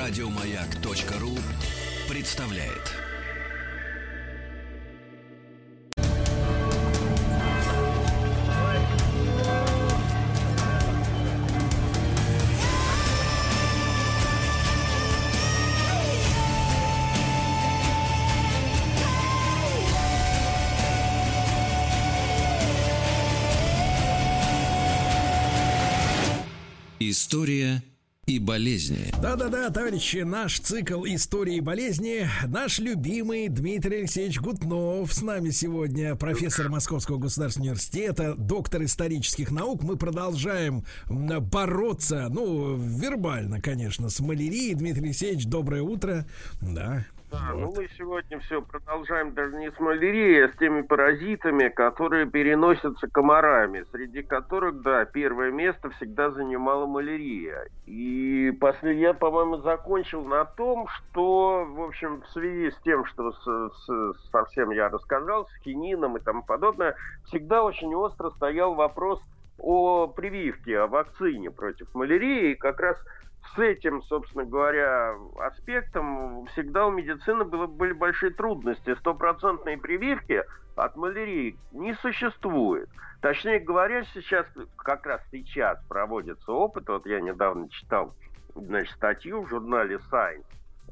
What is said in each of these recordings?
Радиомаяк.ру представляет. История и болезни. Да-да-да, товарищи, наш цикл истории и болезни. Наш любимый Дмитрий Алексеевич Гутнов с нами сегодня, профессор Московского государственного университета, доктор исторических наук. Мы продолжаем бороться, ну, вербально, конечно, с малярией. Дмитрий Алексеевич, доброе утро. Да, да, вот. ну мы сегодня все продолжаем даже не с малярией, а с теми паразитами, которые переносятся комарами, среди которых, да, первое место всегда занимала малярия. И после я, по-моему, закончил на том, что, в общем, в связи с тем, что с, с, совсем я рассказал, с хинином и тому подобное, всегда очень остро стоял вопрос о прививке, о вакцине против малярии. И как раз с этим, собственно говоря, аспектом всегда у медицины было, были большие трудности. Стопроцентной прививки от малярии не существует. Точнее говоря, сейчас, как раз сейчас проводится опыт. Вот я недавно читал значит, статью в журнале Science,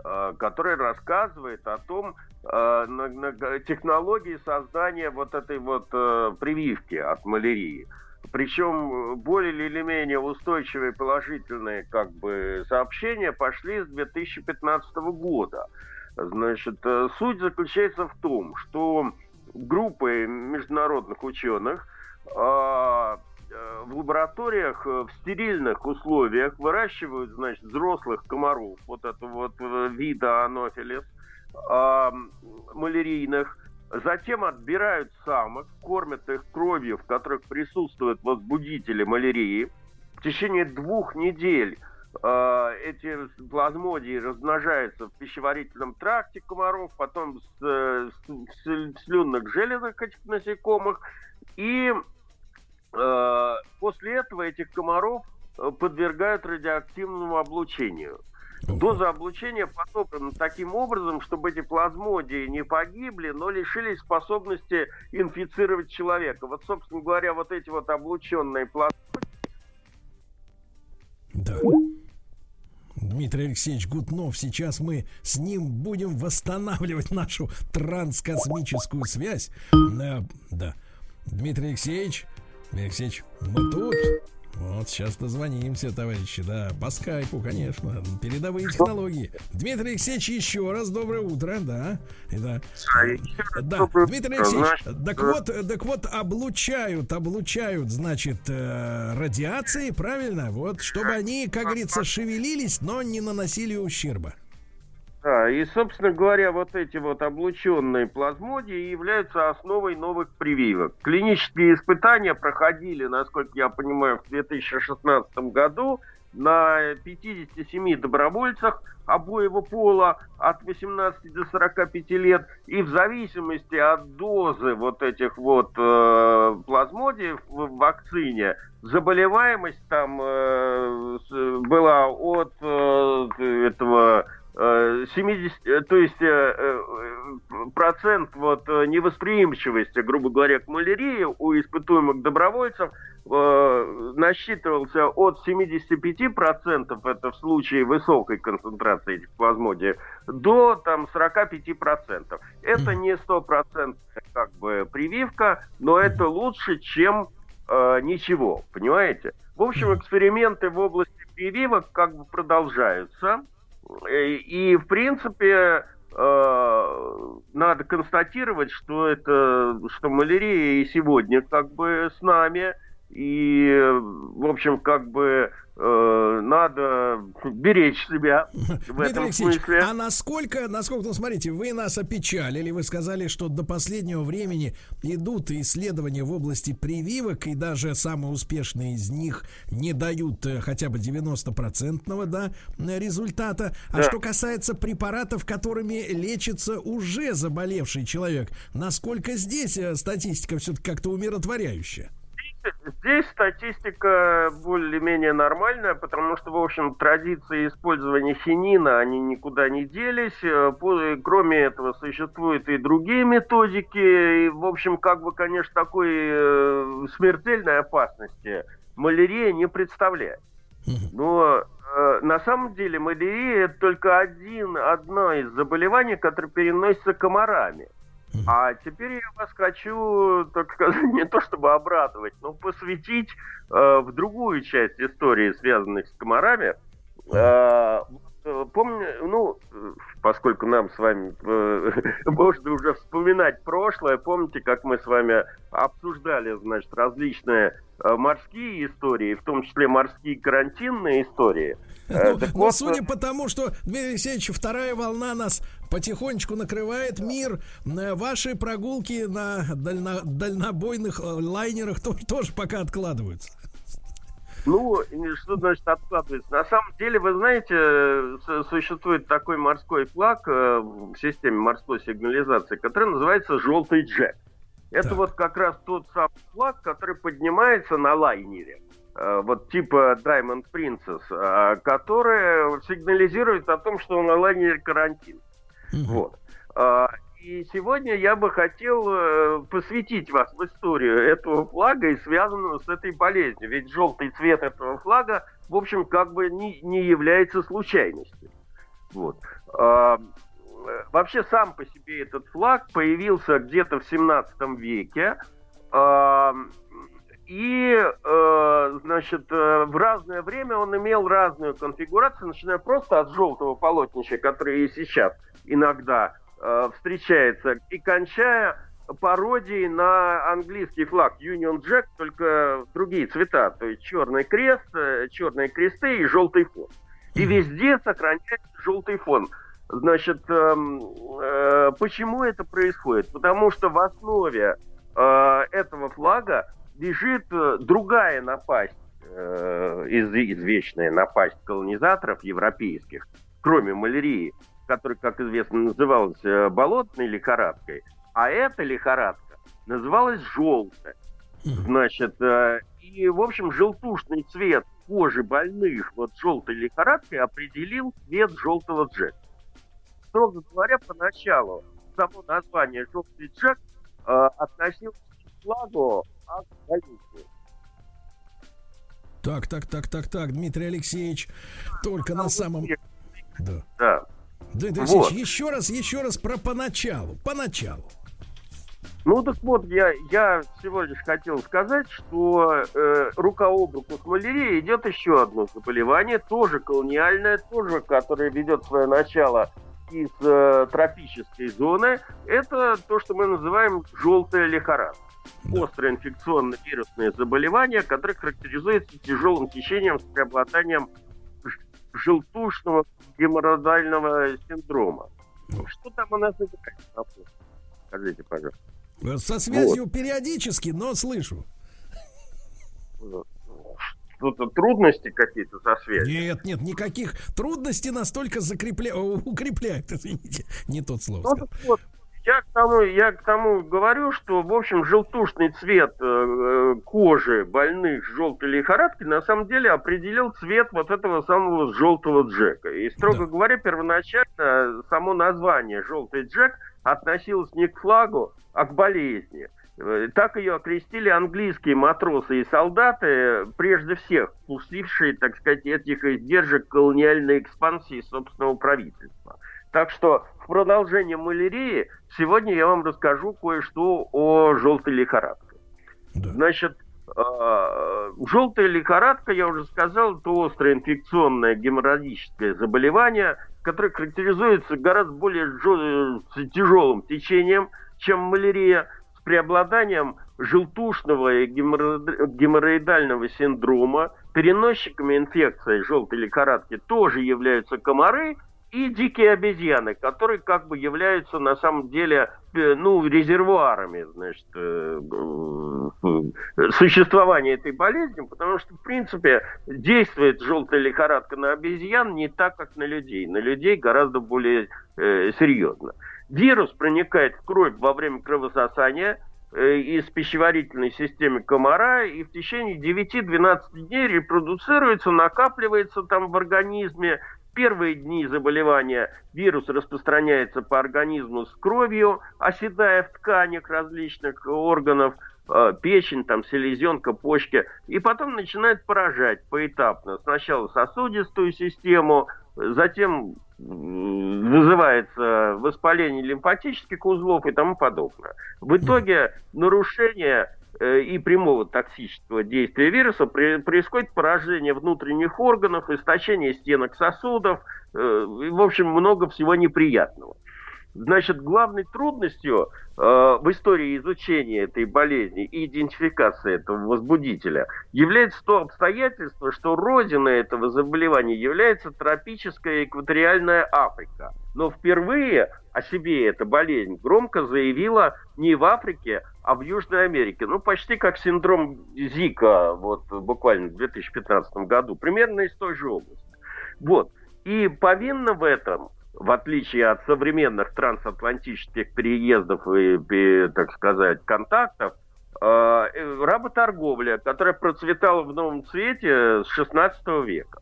э, которая рассказывает о том, э, технологии создания вот этой вот э, прививки от малярии. Причем более или менее устойчивые положительные как бы, сообщения пошли с 2015 года. Значит, э, суть заключается в том, что группы международных ученых а, э, в лабораториях в стерильных условиях выращивают, значит, взрослых комаров, вот этого вот э, вида анофилис, малярийных, Затем отбирают самок, кормят их кровью, в которых присутствуют возбудители малярии. В течение двух недель э, эти плазмодии размножаются в пищеварительном тракте комаров, потом с, с, в слюнных железах этих насекомых. И э, после этого этих комаров э, подвергают радиоактивному облучению. Доза облучения подобрана таким образом, чтобы эти плазмодии не погибли, но лишились способности инфицировать человека. Вот, собственно говоря, вот эти вот облученные плазмодии... Да. Дмитрий Алексеевич Гутнов. Сейчас мы с ним будем восстанавливать нашу транскосмическую связь. Да, да. Дмитрий Алексеевич, Дмитрий Алексеевич, мы тут. Вот сейчас дозвонимся, товарищи, да, по скайпу, конечно, передовые технологии. Дмитрий Алексеевич, еще раз доброе утро, да, да, да, Дмитрий Алексеевич, так вот, так вот, облучают, облучают, значит, э, радиации, правильно, вот, чтобы они, как говорится, шевелились, но не наносили ущерба. Да, и, собственно говоря, вот эти вот облученные плазмодии являются основой новых прививок. Клинические испытания проходили, насколько я понимаю, в 2016 году на 57 добровольцах обоего пола от 18 до 45 лет. И в зависимости от дозы вот этих вот э, плазмодиев в вакцине, заболеваемость там э, была от э, этого 70, э, то есть э, э, процент вот невосприимчивости, грубо говоря, к малярии у испытуемых добровольцев насчитывался от 75%, это в случае высокой концентрации этих плазмодий, до там 45%. Это не стопроцентная как бы прививка, но это лучше, чем э, ничего, понимаете? В общем, эксперименты в области прививок как бы продолжаются. И, в принципе, э, надо констатировать, что это, что малярия и сегодня как бы с нами, и, в общем, как бы э, надо беречь себя в этом смысле. А насколько, насколько, ну смотрите, вы нас опечалили, вы сказали, что до последнего времени идут исследования в области прививок, и даже самые успешные из них не дают э, хотя бы 90-процентного да, результата. А да. что касается препаратов, которыми лечится уже заболевший человек, насколько здесь э, статистика все-таки как-то умиротворяющая? Здесь статистика более-менее нормальная, потому что, в общем, традиции использования хинина, они никуда не делись. Э, кроме этого, существуют и другие методики. И, в общем, как бы, конечно, такой э, смертельной опасности малярия не представляет. Но э, на самом деле малярия это только один, одно из заболеваний, которое переносится комарами. А теперь я вас хочу, так сказать, не то чтобы обрадовать, но посвятить э, в другую часть истории, связанных с комарами. Э, помню, ну, поскольку нам с вами э, можно уже вспоминать прошлое, помните, как мы с вами обсуждали, значит, различные э, морские истории, в том числе морские карантинные истории – Э, ну, вот, судя по тому, что, Дмитрий Алексеевич, вторая волна нас потихонечку накрывает мир, э, ваши прогулки на дально, дальнобойных э, лайнерах тоже, тоже пока откладываются. Ну, что значит откладывается? На самом деле, вы знаете, существует такой морской флаг в системе морской сигнализации, который называется «желтый джек». Это так. вот как раз тот самый флаг, который поднимается на лайнере. Э, вот типа Diamond Princess, э, которая сигнализирует о том, что на лайнере карантин. Mm-hmm. Вот. Э, и сегодня я бы хотел посвятить вас в историю этого флага и связанного с этой болезнью. Ведь желтый цвет этого флага, в общем, как бы не, не является случайностью. Вот. Вообще сам по себе этот флаг появился где-то в 17 веке и, э, значит, э, в разное время он имел разную конфигурацию, начиная просто от желтого полотнища, которое и сейчас иногда э, встречается, и кончая пародией на английский флаг Union Jack, только другие цвета, то есть черный крест, э, черные кресты и желтый фон. И везде сохраняется желтый фон. Значит, э, э, почему это происходит? Потому что в основе э, этого флага лежит э, другая напасть, э, из, извечная напасть колонизаторов европейских, кроме малярии, которая, как известно, называлась э, болотной лихорадкой, а эта лихорадка называлась желтая. Значит, э, и, в общем, желтушный цвет кожи больных вот желтой лихорадкой определил цвет желтого джека. Строго говоря, поначалу само название желтый джек э, относилось к флагу так, так, так, так, так, Дмитрий Алексеевич, только на самом... Да. Да. Дмитрий Алексеевич, вот. еще раз, еще раз про поначалу, поначалу. Ну так вот, я, я всего лишь хотел сказать, что э, рука об руку с малярией идет еще одно заболевание, тоже колониальное, тоже, которое ведет свое начало из э, тропической зоны. Это то, что мы называем желтая лихорадка да. острое инфекционное вирусное заболевание, которое характеризуется тяжелым течением с преобладанием желтушного геморрhoидального синдрома. Ну. Что там у нас? Скажите, пожалуйста. Со связью вот. периодически, но слышу. Что-то трудности какие-то со связью? Нет, нет, никаких трудностей настолько закрепля... укрепляют, извините, не тот слово. Ну, вот, я к тому, я к тому говорю, что, в общем, желтушный цвет э, э кожи больных желтой лихорадкой на самом деле определил цвет вот этого самого желтого джека. И, строго да. говоря, первоначально само название «желтый джек» относилось не к флагу, а к болезни. Э, так ее окрестили английские матросы и солдаты, прежде всех пустившие, так сказать, этих издержек колониальной экспансии собственного правительства. Так что в продолжение малярии сегодня я вам расскажу кое-что о желтой лихорадке. Да. Значит, э, желтая лихорадка, я уже сказал, это острое инфекционное геморрагическое заболевание, которое характеризуется гораздо более тяжелым течением, чем малярия, с преобладанием желтушного и геморроидального синдрома. Переносчиками инфекции желтой лихорадки тоже являются комары – и дикие обезьяны, которые как бы являются на самом деле э, ну, резервуарами значит, э, э, существования этой болезни, потому что, в принципе, действует желтая лихорадка на обезьян не так, как на людей. На людей гораздо более э, серьезно. Вирус проникает в кровь во время кровососания, из пищеварительной системы комара и в течение 9-12 дней репродуцируется, накапливается там в организме. Первые дни заболевания вирус распространяется по организму с кровью, оседая в тканях различных органов – Э, печень, там, селезенка, почки, и потом начинает поражать поэтапно. Сначала сосудистую систему, затем вызывается воспаление лимфатических узлов и тому подобное. В итоге нарушение и прямого токсического действия вируса происходит поражение внутренних органов, истощение стенок сосудов, э, в общем, много всего неприятного. Значит, главной трудностью э, в истории изучения этой болезни и идентификации этого возбудителя является то обстоятельство, что родина этого заболевания является тропическая экваториальная Африка. Но впервые о себе эта болезнь громко заявила не в Африке, а в Южной Америке. Ну, почти как синдром Зика, вот буквально в 2015 году, примерно из той же области. Вот. И повинна в этом в отличие от современных трансатлантических переездов и, так сказать, контактов, э, работорговля, которая процветала в новом цвете с 16 века.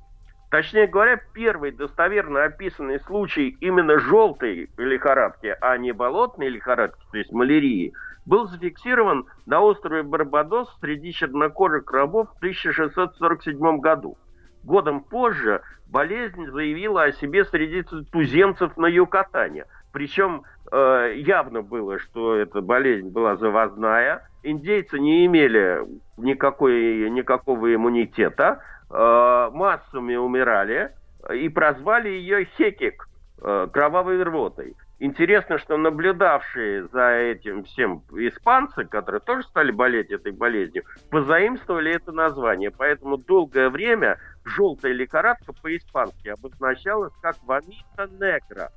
Точнее говоря, первый достоверно описанный случай именно желтой лихорадки, а не болотной лихорадки, то есть малярии, был зафиксирован на острове Барбадос среди чернокожих рабов в 1647 году. Годом позже болезнь заявила о себе среди туземцев на Юкатане. Причем э, явно было, что эта болезнь была завозная. Индейцы не имели никакой, никакого иммунитета, массами умирали и прозвали ее хекик, э, кровавой рвотой. Интересно, что наблюдавшие за этим всем испанцы, которые тоже стали болеть этой болезнью, позаимствовали это название. Поэтому долгое время желтая лихорадка по-испански обозначалась как вамита негра.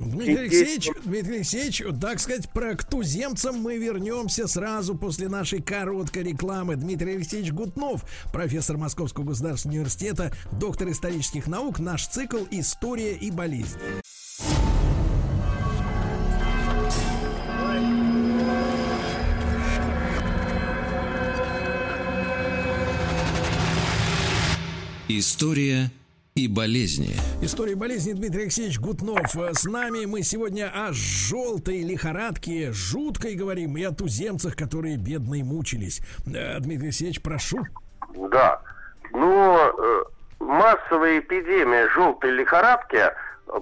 Дмитрий Алексеевич, Дмитрий Алексеевич, так сказать, про к туземцам мы вернемся сразу после нашей короткой рекламы. Дмитрий Алексеевич Гутнов, профессор Московского государственного университета, доктор исторических наук, наш цикл «История и болезнь». История и болезни. История болезни Дмитрий Алексеевич Гутнов с нами. Мы сегодня о желтой лихорадке жуткой говорим и о туземцах, которые бедные мучились. Э, Дмитрий Алексеевич, прошу. Да. Ну, э, массовая эпидемия желтой лихорадки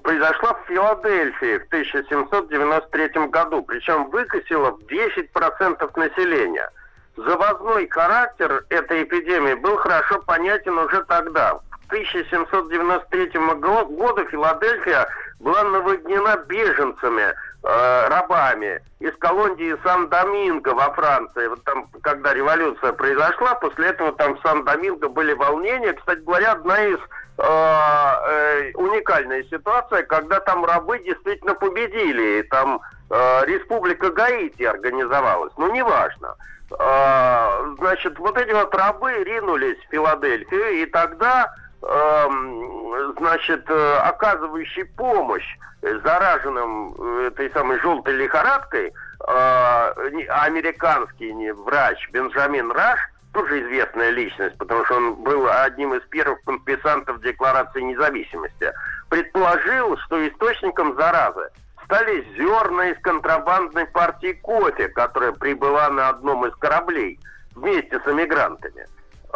произошла в Филадельфии в 1793 году, причем выкосила в 10% населения. Завозной характер этой эпидемии был хорошо понятен уже тогда. 1793 году Филадельфия была наводнена беженцами, э, рабами из колонии Сан-Доминго во Франции. Вот там, когда революция произошла, после этого там в Сан-Доминго были волнения. Кстати говоря, одна из э, э, уникальная ситуация, когда там рабы действительно победили, и там э, Республика Гаити организовалась. Ну, неважно. Э, значит, вот эти вот рабы ринулись в Филадельфию, и тогда значит, э, оказывающий помощь зараженным э, этой самой желтой лихорадкой, э, американский врач Бенджамин Раш, тоже известная личность, потому что он был одним из первых подписантов Декларации независимости, предположил, что источником заразы стали зерна из контрабандной партии кофе, которая прибыла на одном из кораблей вместе с эмигрантами.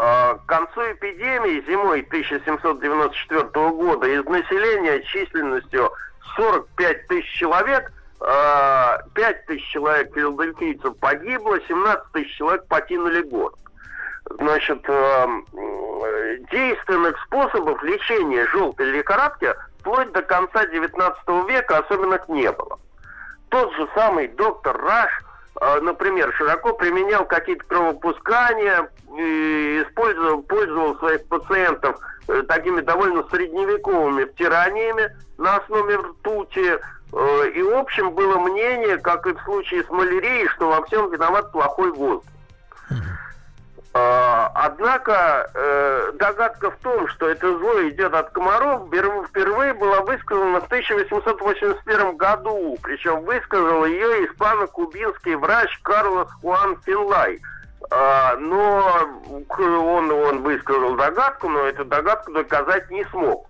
А, к концу эпидемии зимой 1794 года из населения численностью 45 тысяч человек 5 а, тысяч человек филадельфийцев погибло, 17 тысяч человек покинули город. Значит, а, действенных способов лечения желтой лихорадки вплоть до конца 19 века особенных не было. Тот же самый доктор Раш – например, широко применял какие-то кровопускания, использовал, пользовал своих пациентов э, такими довольно средневековыми втираниями на основе ртути. Э, и, в общем, было мнение, как и в случае с малярией, что во всем виноват плохой воздух. А, Однако э, догадка в том, что это зло идет от комаров, впервые была высказана в 1881 году. Причем высказал ее испано-кубинский врач Карлос Хуан Финлай. А, но он, он высказал догадку, но эту догадку доказать не смог.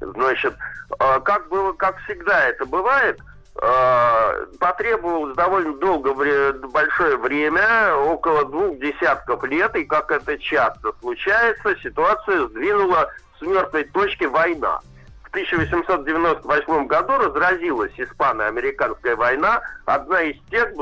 Значит, а, как было, как всегда это бывает – потребовалось довольно долго, большое время, около двух десятков лет, и как это часто случается, ситуация сдвинула с мертвой точки война. В 1898 году разразилась испано-американская война, одна из тех,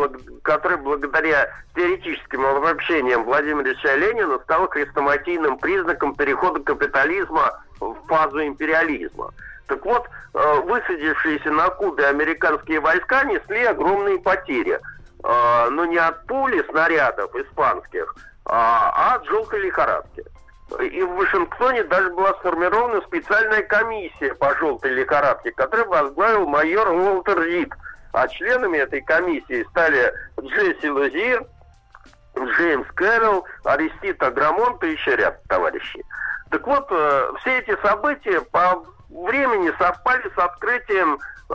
которая благодаря теоретическим обобщениям Владимира Ильича Ленина стала хрестоматийным признаком перехода капитализма в фазу империализма. Так вот, высадившиеся на Кубе американские войска несли огромные потери. Э, но не от пули снарядов испанских, а, а от желтой лихорадки. И в Вашингтоне даже была сформирована специальная комиссия по желтой лихорадке, которую возглавил майор Уолтер Рид. А членами этой комиссии стали Джесси Лузир, Джеймс Кэрролл, Аристид Аграмонт и еще ряд товарищей. Так вот, э, все эти события по времени совпали с открытием э,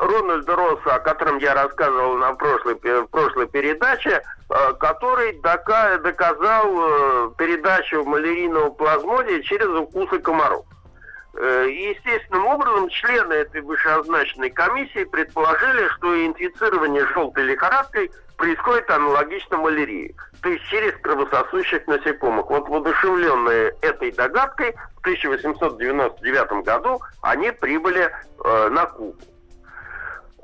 Рональда Росса, о котором я рассказывал на прошлой, прошлой передаче, э, который дока доказал э, передачу малярийного плазмодия через укусы комаров. Э, естественным образом члены этой вышеозначенной комиссии предположили, что инфицирование желтой лихорадкой происходит аналогично малярии, то есть через кровососущих насекомых. Вот воодушевленные этой догадкой в 1899 году они прибыли э, на Кубу.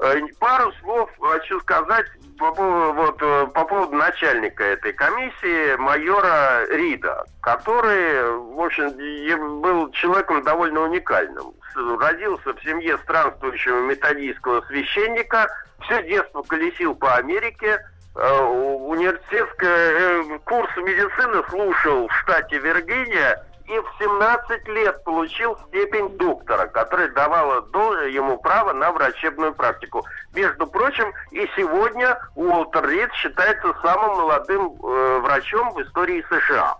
Э, пару слов хочу сказать по вот, э, по поводу начальника этой комиссии, майора Рида, который, в общем, был человеком довольно уникальным. Родился в семье странствующего методийского священника, все детство колесил по Америке, э, университетский курс медицины слушал в штате Виргиния, 17 лет получил степень доктора, которая давала ему право на врачебную практику. Между прочим, и сегодня Уолтер Рид считается самым молодым э, врачом в истории США.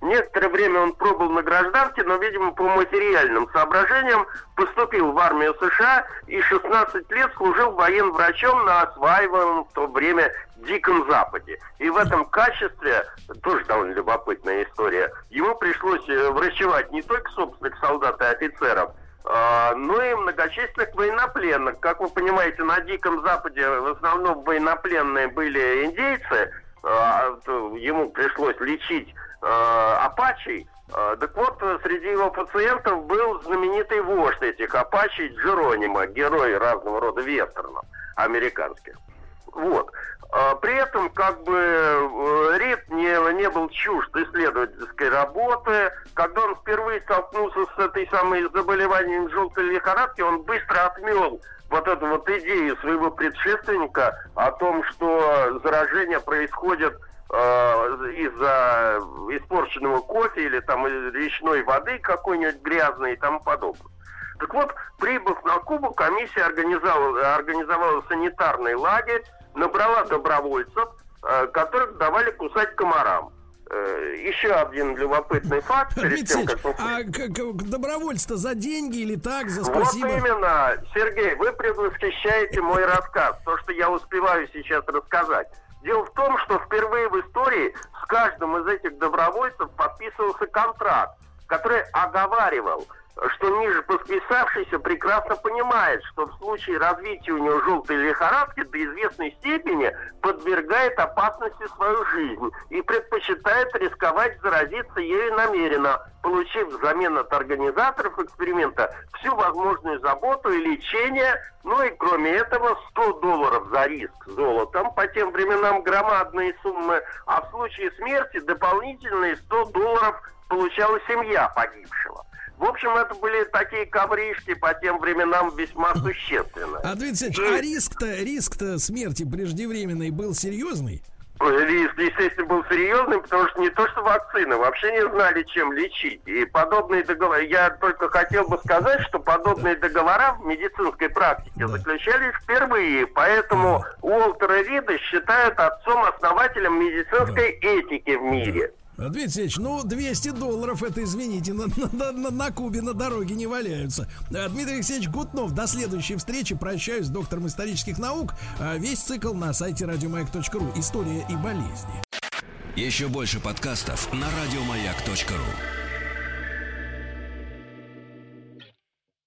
Некоторое время он пробыл на гражданке, но, видимо, по материальным соображениям поступил в армию США и 16 лет служил военврачом на осваиваемом в то время Диком Западе. И в этом качестве, тоже довольно любопытная история, ему пришлось э, врачевать не только собственных солдат и офицеров, но и многочисленных военнопленных. Как вы понимаете, на Диком Западе в основном военнопленные были индейцы, а, ему пришлось лечить апачей. Э, так вот, среди его пациентов был знаменитый вождь этих апачей Джеронима, герой разного рода вестернов американских. Вот. А при этом, как бы, э, Рид не, не был чужд исследовательской работы. Когда он впервые столкнулся с этой самой заболеванием желтой лихорадки, он быстро отмел вот эту вот идею своего предшественника о том, что заражение происходит Э, из-за испорченного кофе или там речной воды какой-нибудь грязной и тому подобное. Так вот, прибыв на Кубу, комиссия организовала, организовала санитарный лагерь, набрала добровольцев, э, которых давали кусать комарам. Э, еще один любопытный факт. Перед тем, как... А добровольство за деньги или так, за спасибо? Вот именно, Сергей, вы предвосхищаете мой рассказ, то, что я успеваю сейчас рассказать. Дело в том, что впервые в истории с каждым из этих добровольцев подписывался контракт, который оговаривал – что ниже подписавшийся прекрасно понимает, что в случае развития у него желтой лихорадки до известной степени подвергает опасности свою жизнь и предпочитает рисковать заразиться ею намеренно, получив взамен от организаторов эксперимента всю возможную заботу и лечение, ну и кроме этого 100 долларов за риск золотом, по тем временам громадные суммы, а в случае смерти дополнительные 100 долларов получала семья погибшего. В общем, это были такие ковришки по тем временам весьма существенные. А, Дмитрий а риск-то, риск-то смерти преждевременной был серьезный? Риск, естественно, был серьезный, потому что не то, что вакцины, вообще не знали, чем лечить. И подобные договоры, я только хотел бы сказать, что подобные договора в медицинской практике да. заключались впервые, поэтому да. Уолтера Рида считают отцом-основателем медицинской да. этики в мире. Дмитрий Алексеевич, ну 200 долларов это, извините, на, на, на, на Кубе на дороге не валяются. А, Дмитрий Алексеевич Гутнов, до следующей встречи. Прощаюсь с доктором исторических наук. А, весь цикл на сайте радиомаяк.ру. История и болезни. Еще больше подкастов на радиомаяк.ру